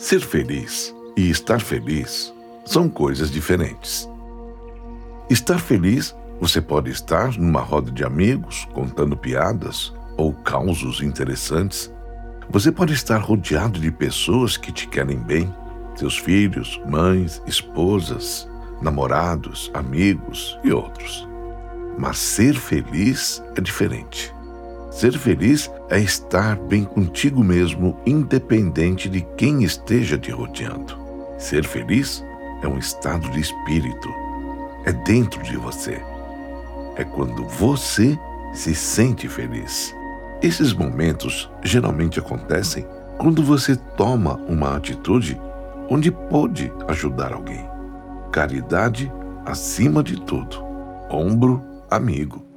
Ser feliz e estar feliz são coisas diferentes. Estar feliz, você pode estar numa roda de amigos, contando piadas ou causos interessantes. Você pode estar rodeado de pessoas que te querem bem, seus filhos, mães, esposas, namorados, amigos e outros. Mas ser feliz é diferente. Ser feliz é estar bem contigo mesmo, independente de quem esteja te rodeando. Ser feliz é um estado de espírito. É dentro de você. É quando você se sente feliz. Esses momentos geralmente acontecem quando você toma uma atitude onde pode ajudar alguém. Caridade acima de tudo. Ombro amigo.